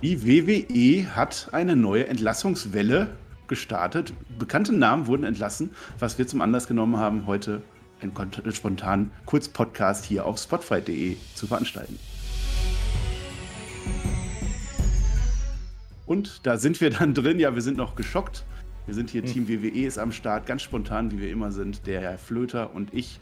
Die WWE hat eine neue Entlassungswelle gestartet. Bekannte Namen wurden entlassen, was wir zum Anlass genommen haben, heute einen spontanen Kurzpodcast hier auf spotfight.de zu veranstalten. Und da sind wir dann drin. Ja, wir sind noch geschockt. Wir sind hier, hm. Team WWE ist am Start, ganz spontan, wie wir immer sind. Der Herr Flöter und ich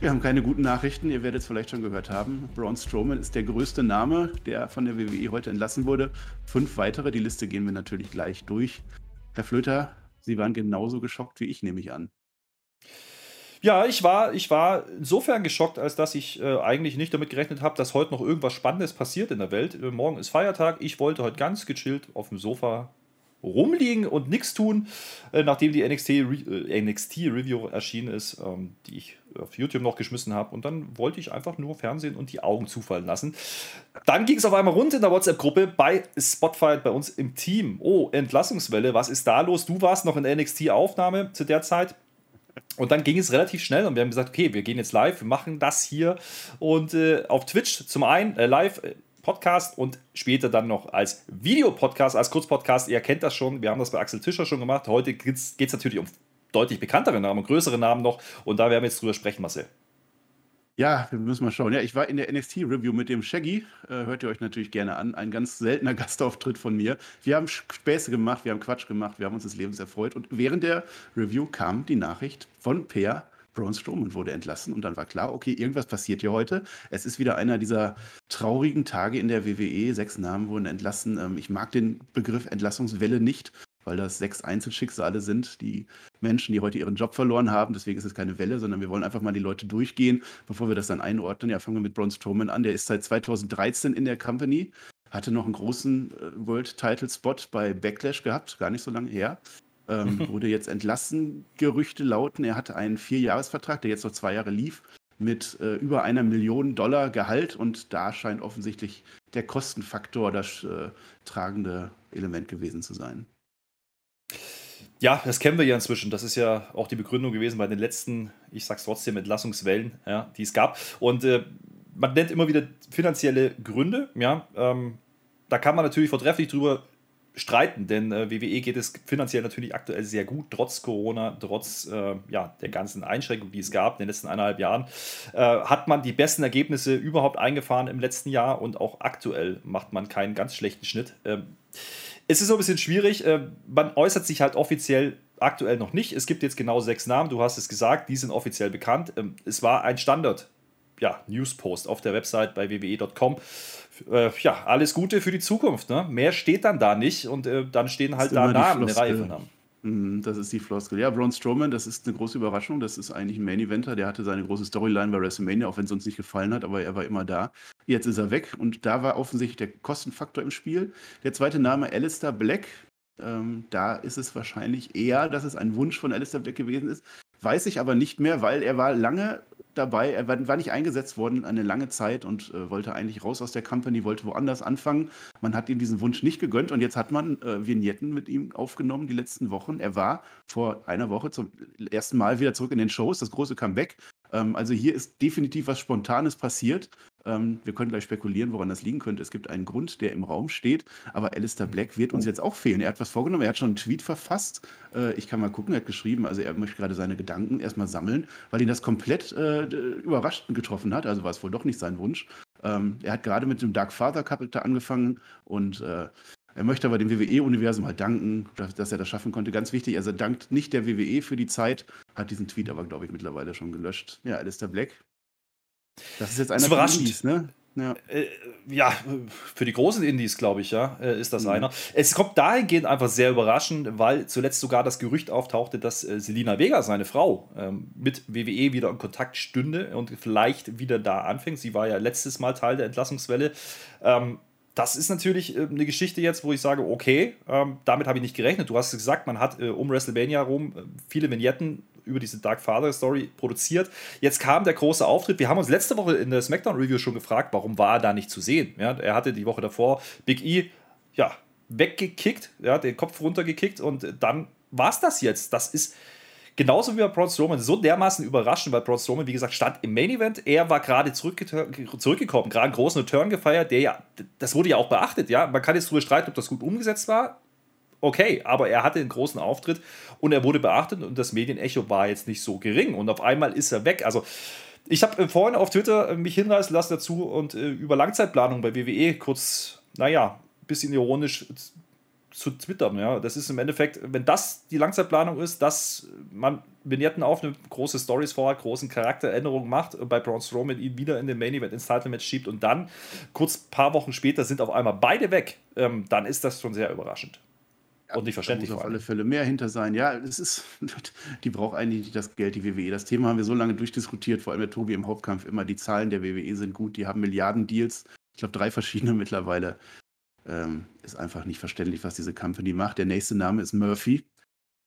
wir haben keine guten Nachrichten. Ihr werdet es vielleicht schon gehört haben. Braun Strowman ist der größte Name, der von der WWE heute entlassen wurde. Fünf weitere. Die Liste gehen wir natürlich gleich durch. Herr Flöter, Sie waren genauso geschockt wie ich, nehme ich an. Ja, ich war, ich war insofern geschockt, als dass ich äh, eigentlich nicht damit gerechnet habe, dass heute noch irgendwas Spannendes passiert in der Welt. Morgen ist Feiertag. Ich wollte heute ganz gechillt auf dem Sofa rumliegen und nichts tun, äh, nachdem die NXT, äh, NXT Review erschienen ist, ähm, die ich auf YouTube noch geschmissen habe. Und dann wollte ich einfach nur Fernsehen und die Augen zufallen lassen. Dann ging es auf einmal rund in der WhatsApp-Gruppe bei Spotify bei uns im Team. Oh, Entlassungswelle, was ist da los? Du warst noch in der NXT-Aufnahme zu der Zeit. Und dann ging es relativ schnell und wir haben gesagt, okay, wir gehen jetzt live, wir machen das hier und äh, auf Twitch zum einen äh, live äh, Podcast und später dann noch als Videopodcast, als Kurzpodcast. Ihr kennt das schon, wir haben das bei Axel Tischer schon gemacht. Heute geht es natürlich um deutlich bekanntere Namen, größere Namen noch und da werden wir jetzt drüber sprechen, Marcel. Ja, wir müssen mal schauen. Ja, ich war in der NXT-Review mit dem Shaggy. Äh, hört ihr euch natürlich gerne an. Ein ganz seltener Gastauftritt von mir. Wir haben Späße gemacht, wir haben Quatsch gemacht, wir haben uns des Lebens erfreut. Und während der Review kam die Nachricht von Per, Braun Strowman wurde entlassen und dann war klar, okay, irgendwas passiert hier heute. Es ist wieder einer dieser traurigen Tage in der WWE. Sechs Namen wurden entlassen. Ähm, ich mag den Begriff Entlassungswelle nicht, weil das sechs Einzelschicksale sind, die Menschen, die heute ihren Job verloren haben. Deswegen ist es keine Welle, sondern wir wollen einfach mal die Leute durchgehen, bevor wir das dann einordnen. Ja, fangen wir mit Braun Strowman an. Der ist seit 2013 in der Company, hatte noch einen großen äh, World-Title-Spot bei Backlash gehabt, gar nicht so lange her ähm, wurde jetzt entlassen. Gerüchte lauten, er hatte einen Vierjahresvertrag, der jetzt noch zwei Jahre lief, mit äh, über einer Million Dollar Gehalt und da scheint offensichtlich der Kostenfaktor das äh, tragende Element gewesen zu sein. Ja, das kennen wir ja inzwischen. Das ist ja auch die Begründung gewesen bei den letzten, ich sag's trotzdem, Entlassungswellen, ja, die es gab. Und äh, man nennt immer wieder finanzielle Gründe. Ja, ähm, da kann man natürlich vortrefflich drüber streiten, denn äh, WWE geht es finanziell natürlich aktuell sehr gut, trotz Corona, trotz äh, ja, der ganzen Einschränkungen, die es gab in den letzten eineinhalb Jahren, äh, hat man die besten Ergebnisse überhaupt eingefahren im letzten Jahr und auch aktuell macht man keinen ganz schlechten Schnitt. Ähm, es ist so ein bisschen schwierig, äh, man äußert sich halt offiziell aktuell noch nicht. Es gibt jetzt genau sechs Namen, du hast es gesagt, die sind offiziell bekannt. Ähm, es war ein Standard ja, Newspost auf der Website bei wwe.com äh, ja, alles Gute für die Zukunft. Ne? Mehr steht dann da nicht und äh, dann stehen halt da Namen, eine Reihe von Namen. Das ist die Floskel. Ja, Braun Strowman, das ist eine große Überraschung. Das ist eigentlich ein Main Eventer. Der hatte seine große Storyline bei WrestleMania, auch wenn es uns nicht gefallen hat, aber er war immer da. Jetzt ist er weg und da war offensichtlich der Kostenfaktor im Spiel. Der zweite Name, Alistair Black. Ähm, da ist es wahrscheinlich eher, dass es ein Wunsch von Alistair Black gewesen ist. Weiß ich aber nicht mehr, weil er war lange dabei. Er war, nicht eingesetzt worden eine lange Zeit und äh, wollte eigentlich raus aus der Company, wollte woanders anfangen. Man hat ihm diesen Wunsch nicht gegönnt und jetzt hat man äh, Vignetten mit ihm aufgenommen die letzten Wochen. Er war vor einer Woche zum ersten Mal wieder zurück in den Shows, das große Comeback. Ähm, also hier ist definitiv was Spontanes passiert. Ähm, wir können gleich spekulieren, woran das liegen könnte. Es gibt einen Grund, der im Raum steht, aber Alistair Black wird uns jetzt auch fehlen. Er hat was vorgenommen, er hat schon einen Tweet verfasst. Äh, ich kann mal gucken, er hat geschrieben, also er möchte gerade seine Gedanken erstmal sammeln, weil ihn das komplett äh, überrascht getroffen hat. Also war es wohl doch nicht sein Wunsch. Ähm, er hat gerade mit dem Dark Father Capital angefangen und äh, er möchte aber dem WWE-Universum halt danken, dass, er das schaffen konnte. Ganz wichtig, also dankt nicht der WWE für die Zeit, hat diesen Tweet aber, glaube ich, mittlerweile schon gelöscht. Ja, Alistair Black, das ist jetzt einer von Indies, ne? Ja. Äh, ja. für die großen Indies, glaube ich, ja, äh, ist das mhm. einer. Es kommt dahingehend einfach sehr überraschend, weil zuletzt sogar das Gerücht auftauchte, dass äh, Selina Vega, seine Frau, ähm, mit WWE wieder in Kontakt stünde und vielleicht wieder da anfängt. Sie war ja letztes Mal Teil der Entlassungswelle. Ähm, das ist natürlich äh, eine Geschichte jetzt, wo ich sage, okay, ähm, damit habe ich nicht gerechnet. Du hast gesagt, man hat um WrestleMania rum viele Vignetten über diese Dark Father Story produziert. Jetzt kam der große Auftritt. Wir haben uns letzte Woche in der SmackDown Review schon gefragt, warum war er da nicht zu sehen? Ja, er hatte die Woche davor Big E ja, weggekickt, ja, den Kopf runtergekickt und dann war es das jetzt. Das ist genauso wie bei Braun Strowman, so dermaßen überraschend, weil Braun Strowman, wie gesagt, stand im Main Event. Er war gerade zurückge zurückgekommen, gerade einen großen Return gefeiert, der ja, das wurde ja auch beachtet, ja. Man kann jetzt darüber streiten, ob das gut umgesetzt war. Okay, aber er hatte einen großen Auftritt und er wurde beachtet und das Medienecho war jetzt nicht so gering und auf einmal ist er weg. Also, ich habe äh, vorhin auf Twitter äh, mich hinreißen lassen dazu und äh, über Langzeitplanung bei WWE kurz, naja, bisschen ironisch zu twittern. Ja. Das ist im Endeffekt, wenn das die Langzeitplanung ist, dass man Vignetten aufnimmt, große Stories vorhat, großen Charakteränderungen macht, bei Braun Strowman ihn wieder in den Main Event ins Title Match schiebt und dann kurz paar Wochen später sind auf einmal beide weg, ähm, dann ist das schon sehr überraschend. Ja, und nicht verständlich. Da muss auf alle Fälle mehr hinter sein. Ja, es ist, die braucht eigentlich nicht das Geld, die WWE. Das Thema haben wir so lange durchdiskutiert, vor allem der Tobi im Hauptkampf immer. Die Zahlen der WWE sind gut, die haben Milliarden Deals. Ich glaube, drei verschiedene mittlerweile. Ähm, ist einfach nicht verständlich, was diese Company macht. Der nächste Name ist Murphy.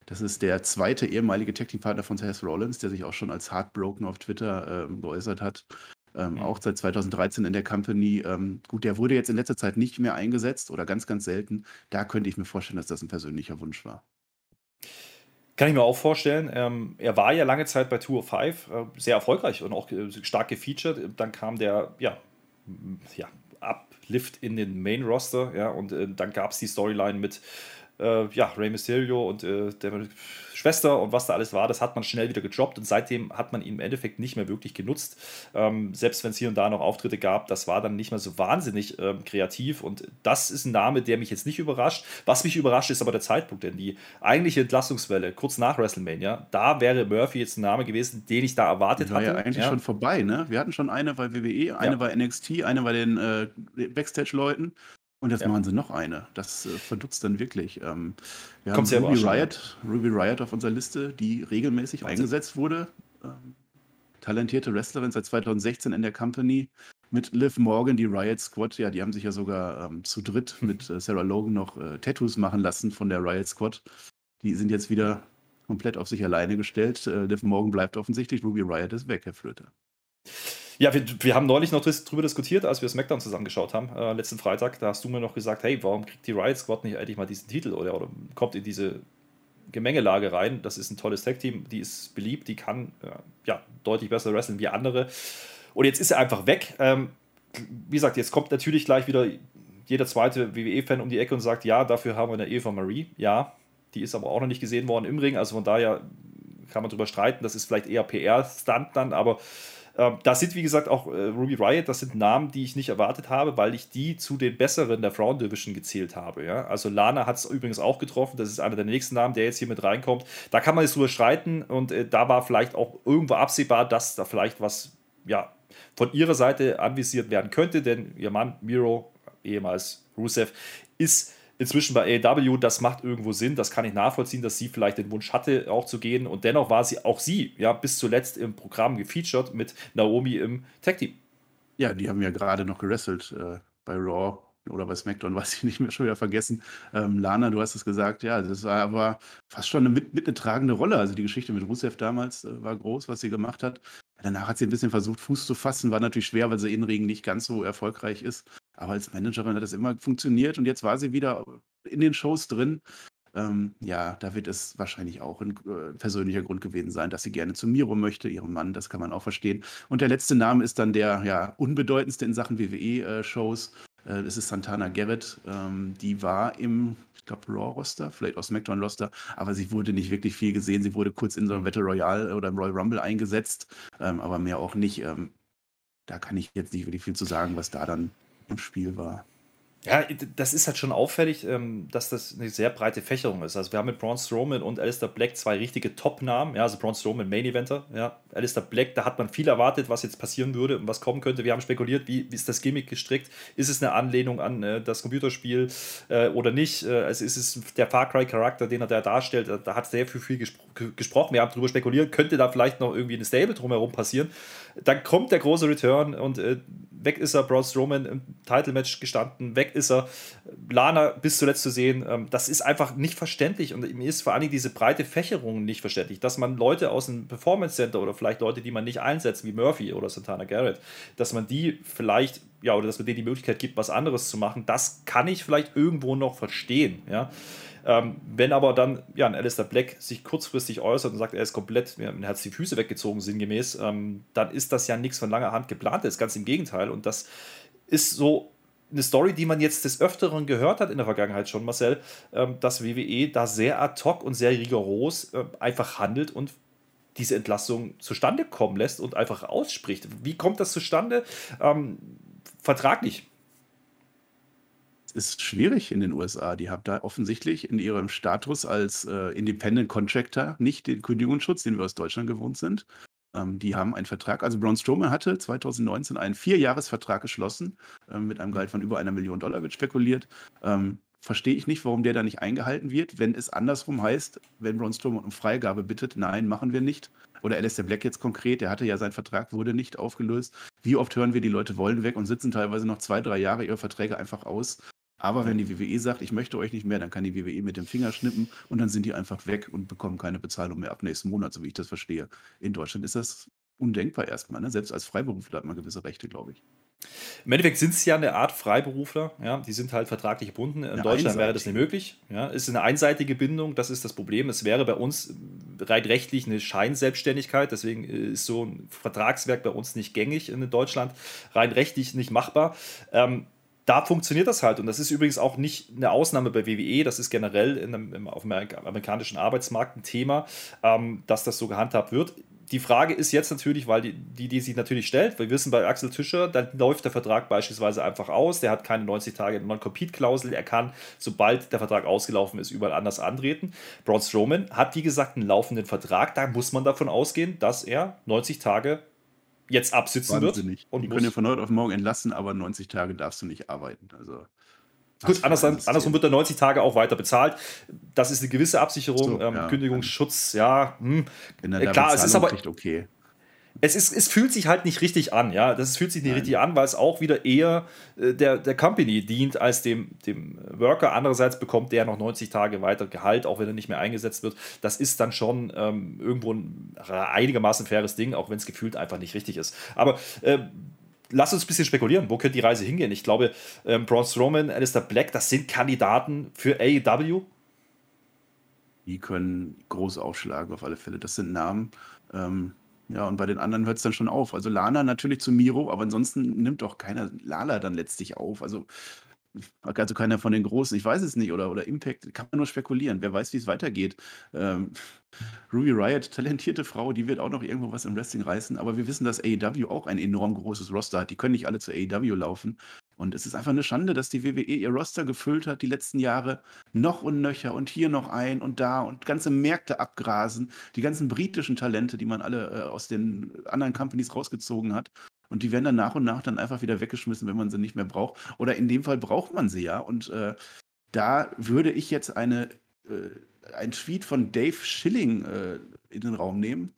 Das ist der zweite ehemalige Tag Team Partner von Seth Rollins, der sich auch schon als Heartbroken auf Twitter ähm, geäußert hat. Ähm, mhm. Auch seit 2013 in der Company. Ähm, gut, der wurde jetzt in letzter Zeit nicht mehr eingesetzt oder ganz, ganz selten. Da könnte ich mir vorstellen, dass das ein persönlicher Wunsch war. Kann ich mir auch vorstellen. Ähm, er war ja lange Zeit bei Tour of Five äh, sehr erfolgreich und auch äh, stark gefeatured. Dann kam der, ja, ja, Uplift in den Main Roster, ja, und äh, dann gab es die Storyline mit äh, ja, Rey Mysterio und äh, der Schwester und was da alles war, das hat man schnell wieder gedroppt und seitdem hat man ihn im Endeffekt nicht mehr wirklich genutzt. Ähm, selbst wenn es hier und da noch Auftritte gab, das war dann nicht mehr so wahnsinnig ähm, kreativ und das ist ein Name, der mich jetzt nicht überrascht. Was mich überrascht, ist aber der Zeitpunkt, denn die eigentliche Entlassungswelle, kurz nach WrestleMania, da wäre Murphy jetzt ein Name gewesen, den ich da erwartet war hatte. War ja eigentlich ja. schon vorbei, ne? Wir hatten schon eine bei WWE, eine ja. bei NXT, eine bei den äh, Backstage-Leuten und jetzt ja. machen sie noch eine. Das äh, verdutzt dann wirklich. Ähm, wir Kommt haben Ruby Riot, Ruby Riot auf unserer Liste, die regelmäßig Wahnsinn. eingesetzt wurde. Ähm, talentierte Wrestlerin seit 2016 in der Company. Mit Liv Morgan, die Riot Squad, ja, die haben sich ja sogar ähm, zu dritt mit äh, Sarah Logan noch äh, Tattoos machen lassen von der Riot Squad. Die sind jetzt wieder komplett auf sich alleine gestellt. Äh, Liv Morgan bleibt offensichtlich, Ruby Riot ist weg, Herr Flöter. Ja, wir, wir haben neulich noch drüber diskutiert, als wir SmackDown zusammengeschaut haben, äh, letzten Freitag. Da hast du mir noch gesagt, hey, warum kriegt die Riot Squad nicht eigentlich mal diesen Titel oder, oder kommt in diese Gemengelage rein? Das ist ein tolles Tag-Team, die ist beliebt, die kann äh, ja, deutlich besser wresteln wie andere. Und jetzt ist er einfach weg. Ähm, wie gesagt, jetzt kommt natürlich gleich wieder jeder zweite WWE-Fan um die Ecke und sagt, ja, dafür haben wir eine Eva Marie. Ja, die ist aber auch noch nicht gesehen worden im Ring. Also von daher kann man drüber streiten. Das ist vielleicht eher PR-Stunt dann, aber da sind, wie gesagt, auch äh, Ruby Riot, das sind Namen, die ich nicht erwartet habe, weil ich die zu den besseren der Frauen Division gezählt habe. Ja? Also Lana hat es übrigens auch getroffen, das ist einer der nächsten Namen, der jetzt hier mit reinkommt. Da kann man jetzt drüber streiten und äh, da war vielleicht auch irgendwo absehbar, dass da vielleicht was ja, von ihrer Seite anvisiert werden könnte, denn ihr Mann Miro, ehemals Rusev, ist inzwischen bei AEW, das macht irgendwo Sinn, das kann ich nachvollziehen, dass sie vielleicht den Wunsch hatte, auch zu gehen. Und dennoch war sie auch sie, ja, bis zuletzt im Programm gefeatured mit Naomi im Tag Team. Ja, die haben ja gerade noch gewrestelt äh, bei Raw oder bei SmackDown, weiß ich nicht mehr, schon wieder vergessen. Ähm, Lana, du hast es gesagt, ja, das war aber fast schon eine mit, mit eine tragende Rolle. Also die Geschichte mit Rusev damals äh, war groß, was sie gemacht hat. Danach hat sie ein bisschen versucht, Fuß zu fassen, war natürlich schwer, weil sie in Regen nicht ganz so erfolgreich ist. Aber als Managerin hat das immer funktioniert und jetzt war sie wieder in den Shows drin. Ähm, ja, da wird es wahrscheinlich auch ein äh, persönlicher Grund gewesen sein, dass sie gerne zu Miro möchte, ihrem Mann, das kann man auch verstehen. Und der letzte Name ist dann der ja, unbedeutendste in Sachen WWE-Shows. Äh, das ist Santana Garrett. Ähm, die war im, ich glaube, Raw-Roster, vielleicht aus SmackDown-Roster, aber sie wurde nicht wirklich viel gesehen. Sie wurde kurz in so einem Battle Royale oder im Royal Rumble eingesetzt, ähm, aber mehr auch nicht. Ähm, da kann ich jetzt nicht wirklich viel zu sagen, was da dann im Spiel war. Ja, das ist halt schon auffällig, ähm, dass das eine sehr breite Fächerung ist. Also wir haben mit Braun Strowman und Alistair Black zwei richtige Top-Namen. Ja, also Braun Strowman Main Eventer. Ja, Alistair Black, da hat man viel erwartet, was jetzt passieren würde und was kommen könnte. Wir haben spekuliert, wie, wie ist das Gimmick gestrickt? Ist es eine Anlehnung an äh, das Computerspiel äh, oder nicht? Äh, also ist es der Far Cry-Charakter, den er da darstellt? Da, hat sehr viel, viel gesprochen. Wir haben darüber spekuliert, könnte da vielleicht noch irgendwie eine Stable drumherum passieren. Dann kommt der große Return und äh, weg ist er, Braun Strowman im Title-Match gestanden, weg ist er, Lana bis zuletzt zu sehen. Ähm, das ist einfach nicht verständlich und mir ist vor allem diese breite Fächerung nicht verständlich, dass man Leute aus dem Performance Center oder vielleicht Leute, die man nicht einsetzt, wie Murphy oder Santana Garrett, dass man die vielleicht ja, oder dass man denen die Möglichkeit gibt, was anderes zu machen, das kann ich vielleicht irgendwo noch verstehen, ja. Ähm, wenn aber dann ja, ein Alistair Black sich kurzfristig äußert und sagt, er ist komplett, mir hat die Füße weggezogen, sinngemäß, ähm, dann ist das ja nichts von langer Hand geplant ist, ganz im Gegenteil. Und das ist so eine Story, die man jetzt des Öfteren gehört hat in der Vergangenheit schon, Marcel, ähm, dass WWE da sehr ad hoc und sehr rigoros äh, einfach handelt und diese Entlassung zustande kommen lässt und einfach ausspricht. Wie kommt das zustande? Ähm, vertraglich. Ist schwierig in den USA. Die haben da offensichtlich in ihrem Status als äh, Independent Contractor nicht den Kündigungsschutz, den wir aus Deutschland gewohnt sind. Ähm, die haben einen Vertrag, also Braun Strowman hatte 2019 einen Vierjahresvertrag geschlossen, ähm, mit einem Gehalt von über einer Million Dollar, wird spekuliert. Ähm, verstehe ich nicht, warum der da nicht eingehalten wird, wenn es andersrum heißt, wenn Braun Strowman um Freigabe bittet, nein, machen wir nicht. Oder Alistair Black jetzt konkret, der hatte ja sein Vertrag, wurde nicht aufgelöst. Wie oft hören wir, die Leute wollen weg und sitzen teilweise noch zwei, drei Jahre ihre Verträge einfach aus. Aber wenn die WWE sagt, ich möchte euch nicht mehr, dann kann die WWE mit dem Finger schnippen und dann sind die einfach weg und bekommen keine Bezahlung mehr ab nächsten Monat, so wie ich das verstehe. In Deutschland ist das undenkbar erstmal. Ne? Selbst als Freiberufler hat man gewisse Rechte, glaube ich. Im Endeffekt sind es ja eine Art Freiberufler, ja, die sind halt vertraglich gebunden. In eine Deutschland einseitige. wäre das nicht möglich. Ja. Es ist eine einseitige Bindung, das ist das Problem. Es wäre bei uns rein rechtlich eine Scheinselbstständigkeit, deswegen ist so ein Vertragswerk bei uns nicht gängig in Deutschland, rein rechtlich nicht machbar. Ähm, da funktioniert das halt. Und das ist übrigens auch nicht eine Ausnahme bei WWE, das ist generell in einem, im, auf dem amerikanischen Arbeitsmarkt ein Thema, ähm, dass das so gehandhabt wird. Die Frage ist jetzt natürlich, weil die, die, die sich natürlich stellt, wir wissen bei Axel Tischer, dann läuft der Vertrag beispielsweise einfach aus, der hat keine 90 Tage Non-Compete-Klausel, er kann, sobald der Vertrag ausgelaufen ist, überall anders antreten. Braun Strowman hat, wie gesagt, einen laufenden Vertrag, da muss man davon ausgehen, dass er 90 Tage jetzt absitzen Wahnsinnig. wird. Und die können ja von heute auf morgen entlassen, aber 90 Tage darfst du nicht arbeiten. Also. Gut, andersrum, andersrum wird er 90 Tage auch weiter bezahlt. Das ist eine gewisse Absicherung, so, ähm, ja, Kündigungsschutz, ja. Hm. Er Klar, es ist aber okay es, ist, es fühlt sich halt nicht richtig an, ja. Das fühlt sich nicht Nein. richtig an, weil es auch wieder eher äh, der, der Company dient als dem, dem Worker. Andererseits bekommt der noch 90 Tage weiter Gehalt, auch wenn er nicht mehr eingesetzt wird. Das ist dann schon ähm, irgendwo ein einigermaßen faires Ding, auch wenn es gefühlt einfach nicht richtig ist. Aber äh, lass uns ein bisschen spekulieren. Wo könnte die Reise hingehen? Ich glaube, ähm, Braun Strowman, Alistair Black, das sind Kandidaten für AEW. Die können groß aufschlagen, auf alle Fälle. Das sind Namen. Ähm, ja, und bei den anderen hört es dann schon auf. Also Lana natürlich zu Miro, aber ansonsten nimmt auch keiner Lala dann letztlich auf. Also, also keiner von den Großen, ich weiß es nicht, oder, oder Impact, kann man nur spekulieren. Wer weiß, wie es weitergeht. Ähm, Ruby Riot, talentierte Frau, die wird auch noch irgendwo was im Wrestling reißen, aber wir wissen, dass AEW auch ein enorm großes Roster hat. Die können nicht alle zu AEW laufen. Und es ist einfach eine Schande, dass die WWE ihr Roster gefüllt hat die letzten Jahre. Noch und nöcher und hier noch ein und da und ganze Märkte abgrasen. Die ganzen britischen Talente, die man alle äh, aus den anderen Companies rausgezogen hat. Und die werden dann nach und nach dann einfach wieder weggeschmissen, wenn man sie nicht mehr braucht. Oder in dem Fall braucht man sie ja. Und äh, da würde ich jetzt eine, äh, ein Tweet von Dave Schilling äh, in den Raum nehmen.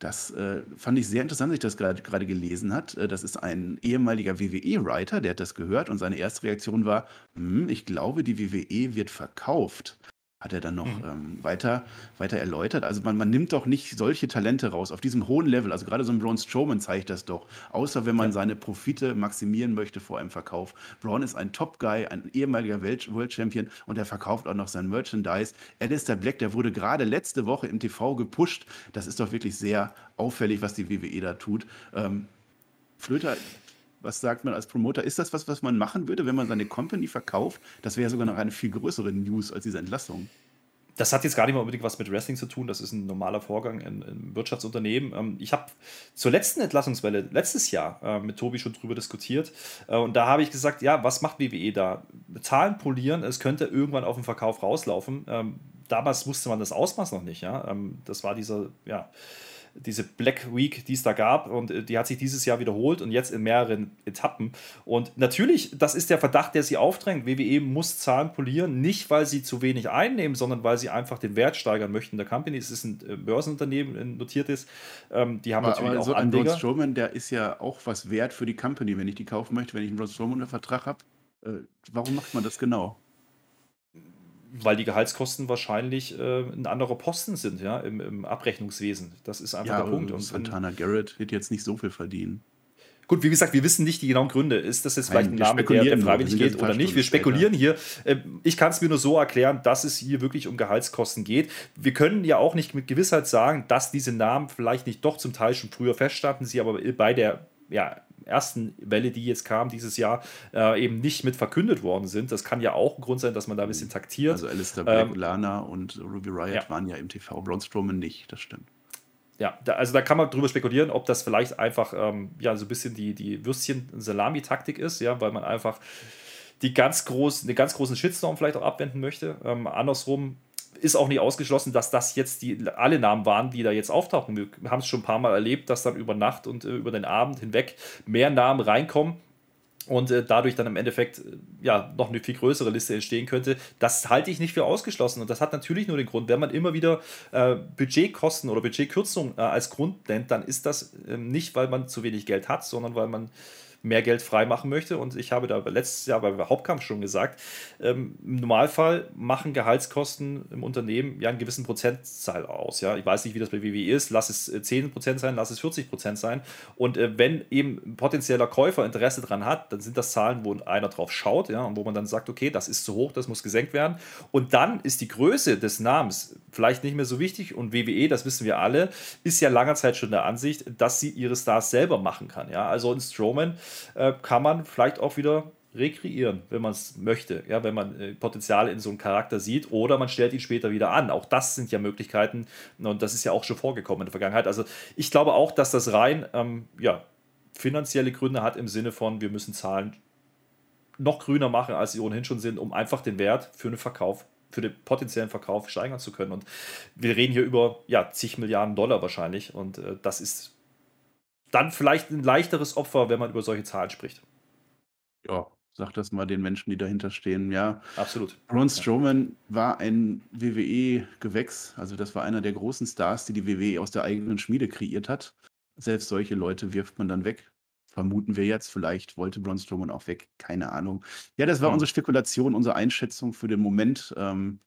Das äh, fand ich sehr interessant, dass ich das gerade gelesen hat. Äh, das ist ein ehemaliger WWE-Writer, der hat das gehört und seine erste Reaktion war, hm, ich glaube, die WWE wird verkauft hat er dann noch mhm. ähm, weiter, weiter erläutert. Also man, man nimmt doch nicht solche Talente raus auf diesem hohen Level. Also gerade so ein Braun Strowman zeigt das doch. Außer wenn man ja. seine Profite maximieren möchte vor einem Verkauf. Braun ist ein Top-Guy, ein ehemaliger Welt World Champion und er verkauft auch noch sein Merchandise. Alistair Black, der wurde gerade letzte Woche im TV gepusht. Das ist doch wirklich sehr auffällig, was die WWE da tut. Ähm, Flöter, was sagt man als Promoter? Ist das was, was man machen würde, wenn man seine Company verkauft? Das wäre sogar noch eine viel größere News als diese Entlassung. Das hat jetzt gar nicht mal unbedingt was mit Wrestling zu tun. Das ist ein normaler Vorgang im Wirtschaftsunternehmen. Ähm, ich habe zur letzten Entlassungswelle letztes Jahr äh, mit Tobi schon drüber diskutiert. Äh, und da habe ich gesagt, ja, was macht WWE da? Zahlen polieren, es könnte irgendwann auf den Verkauf rauslaufen. Ähm, damals wusste man das Ausmaß noch nicht. Ja? Ähm, das war dieser, ja, diese Black Week, die es da gab. Und äh, die hat sich dieses Jahr wiederholt und jetzt in mehreren Etappen. Und natürlich, das ist der Verdacht, der sie aufdrängt. WWE muss Zahlen polieren, nicht weil sie zu wenig einnehmen, sondern weil sie einfach den Wert steigern möchten der Company. Es ist ein äh, Börsenunternehmen, ein notiertes. Ähm, die haben aber, natürlich aber auch so Anleger. Ein Braun Strowman, der ist ja auch was wert für die Company, wenn ich die kaufen möchte, wenn ich einen Braun Strowman unter Vertrag habe. Äh, warum macht man das genau? Weil die Gehaltskosten wahrscheinlich äh, ein anderer Posten sind, ja, im, im Abrechnungswesen. Das ist einfach ja, der Punkt. Und Santana Garrett wird jetzt nicht so viel verdienen. Gut, wie gesagt, wir wissen nicht die genauen Gründe. Ist das jetzt vielleicht Nein, ein Name, der, der freiwillig geht oder nicht? Wir spekulieren später. hier. Ähm, ich kann es mir nur so erklären, dass es hier wirklich um Gehaltskosten geht. Wir können ja auch nicht mit Gewissheit sagen, dass diese Namen vielleicht nicht doch zum Teil schon früher feststanden, sie aber bei der ja, ersten Welle, die jetzt kam dieses Jahr, äh, eben nicht mit verkündet worden sind. Das kann ja auch ein Grund sein, dass man da ein bisschen taktiert. Also Alistair Black, ähm, Lana und Ruby Riot ja. waren ja im TV, Braun Strowman nicht, das stimmt. Ja, da, also da kann man drüber spekulieren, ob das vielleicht einfach ähm, ja, so ein bisschen die, die Würstchen-Salami-Taktik ist, ja, weil man einfach die ganz groß, den ganz großen Shitstorm vielleicht auch abwenden möchte. Ähm, andersrum ist auch nicht ausgeschlossen, dass das jetzt die, alle Namen waren, die da jetzt auftauchen. Wir haben es schon ein paar Mal erlebt, dass dann über Nacht und äh, über den Abend hinweg mehr Namen reinkommen und äh, dadurch dann im Endeffekt äh, ja noch eine viel größere Liste entstehen könnte. Das halte ich nicht für ausgeschlossen und das hat natürlich nur den Grund, wenn man immer wieder äh, Budgetkosten oder Budgetkürzung äh, als Grund nennt, dann ist das ähm, nicht, weil man zu wenig Geld hat, sondern weil man mehr Geld freimachen möchte. Und ich habe da letztes Jahr beim Hauptkampf schon gesagt, ähm, im Normalfall machen Gehaltskosten im Unternehmen ja einen gewissen Prozentzahl aus. Ja? Ich weiß nicht, wie das bei WWE ist. Lass es 10% äh, sein, lass es 40% sein. Und äh, wenn eben ein potenzieller Käufer Interesse daran hat, dann sind das Zahlen, wo einer drauf schaut ja? und wo man dann sagt, okay, das ist zu hoch, das muss gesenkt werden. Und dann ist die Größe des Namens vielleicht nicht mehr so wichtig. Und WWE, das wissen wir alle, ist ja langer Zeit schon der Ansicht, dass sie ihre Stars selber machen kann. Ja? Also ein Strowman äh, kann man vielleicht auch wieder rekreieren, wenn man es möchte, ja, wenn man äh, Potenziale in so einem Charakter sieht oder man stellt ihn später wieder an. Auch das sind ja Möglichkeiten und das ist ja auch schon vorgekommen in der Vergangenheit. Also ich glaube auch, dass das rein ähm, ja, finanzielle Gründe hat im Sinne von, wir müssen Zahlen noch grüner machen, als sie ohnehin schon sind, um einfach den Wert für einen Verkauf für den potenziellen Verkauf steigern zu können. Und wir reden hier über ja, zig Milliarden Dollar wahrscheinlich. Und äh, das ist dann vielleicht ein leichteres Opfer, wenn man über solche Zahlen spricht. Ja, sag das mal den Menschen, die dahinter stehen. Ja, absolut. Braun Strowman war ein WWE-Gewächs. Also, das war einer der großen Stars, die die WWE aus der eigenen Schmiede kreiert hat. Selbst solche Leute wirft man dann weg. Vermuten wir jetzt. Vielleicht wollte Braun Strowman auch weg. Keine Ahnung. Ja, das war ja. unsere Spekulation, unsere Einschätzung für den Moment. Ähm,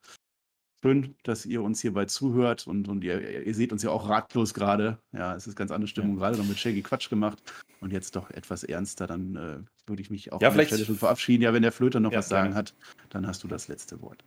Schön, dass ihr uns hierbei zuhört und, und ihr, ihr seht uns ja auch ratlos gerade. Ja, es ist ganz andere Stimmung gerade noch mit Shaggy Quatsch gemacht und jetzt doch etwas ernster. Dann äh, würde ich mich auch ja, Stelle schon verabschieden. Ja, wenn der Flöter noch ja, was sagen hat, dann hast du das letzte Wort.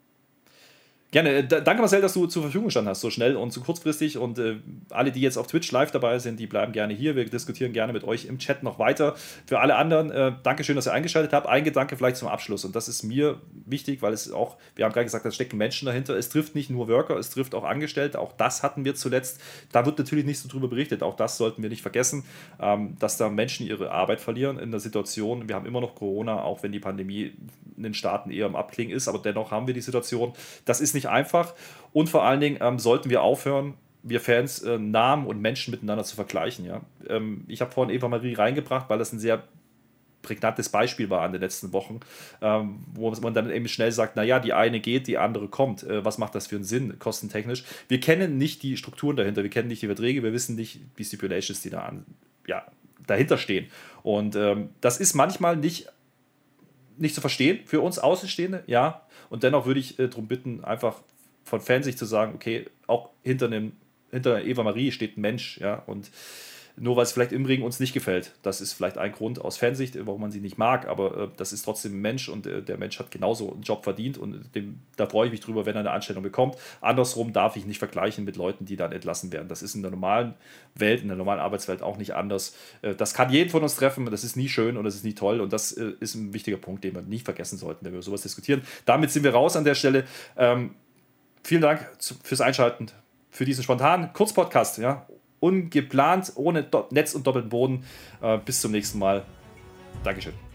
Gerne. Äh, danke, Marcel, dass du zur Verfügung gestanden hast, so schnell und so kurzfristig. Und äh, alle, die jetzt auf Twitch live dabei sind, die bleiben gerne hier. Wir diskutieren gerne mit euch im Chat noch weiter. Für alle anderen, äh, danke schön, dass ihr eingeschaltet habt. Ein Gedanke vielleicht zum Abschluss. Und das ist mir wichtig, weil es auch, wir haben gerade gesagt, da stecken Menschen dahinter. Es trifft nicht nur Worker, es trifft auch Angestellte. Auch das hatten wir zuletzt. Da wird natürlich nicht so drüber berichtet. Auch das sollten wir nicht vergessen, ähm, dass da Menschen ihre Arbeit verlieren in der Situation. Wir haben immer noch Corona, auch wenn die Pandemie in den Staaten eher im Abklingen ist. Aber dennoch haben wir die Situation. Das ist nicht einfach. Und vor allen Dingen ähm, sollten wir aufhören, wir Fans äh, Namen und Menschen miteinander zu vergleichen. Ja? Ähm, ich habe vorhin Eva Marie reingebracht, weil das ein sehr prägnantes Beispiel war in den letzten Wochen, ähm, wo man dann eben schnell sagt, naja, die eine geht, die andere kommt. Äh, was macht das für einen Sinn, kostentechnisch? Wir kennen nicht die Strukturen dahinter, wir kennen nicht die Verträge, wir wissen nicht die Stipulations, die da an, ja, dahinter stehen. Und ähm, das ist manchmal nicht, nicht zu verstehen für uns Außenstehende, ja, und dennoch würde ich äh, darum bitten, einfach von Fansicht zu sagen, okay, auch hinter einem, hinter Eva Marie steht ein Mensch, ja, und nur weil es vielleicht im Ring uns nicht gefällt. Das ist vielleicht ein Grund aus Fansicht, warum man sie nicht mag, aber äh, das ist trotzdem ein Mensch und äh, der Mensch hat genauso einen Job verdient und dem, da freue ich mich drüber, wenn er eine Anstellung bekommt. Andersrum darf ich nicht vergleichen mit Leuten, die dann entlassen werden. Das ist in der normalen Welt, in der normalen Arbeitswelt auch nicht anders. Äh, das kann jeden von uns treffen, das ist nie schön und das ist nie toll und das äh, ist ein wichtiger Punkt, den wir nicht vergessen sollten, wenn wir sowas diskutieren. Damit sind wir raus an der Stelle. Ähm, vielen Dank fürs Einschalten, für diesen spontanen Kurzpodcast. Ja ungeplant, ohne Do Netz und doppelten Boden. Äh, bis zum nächsten Mal. Dankeschön.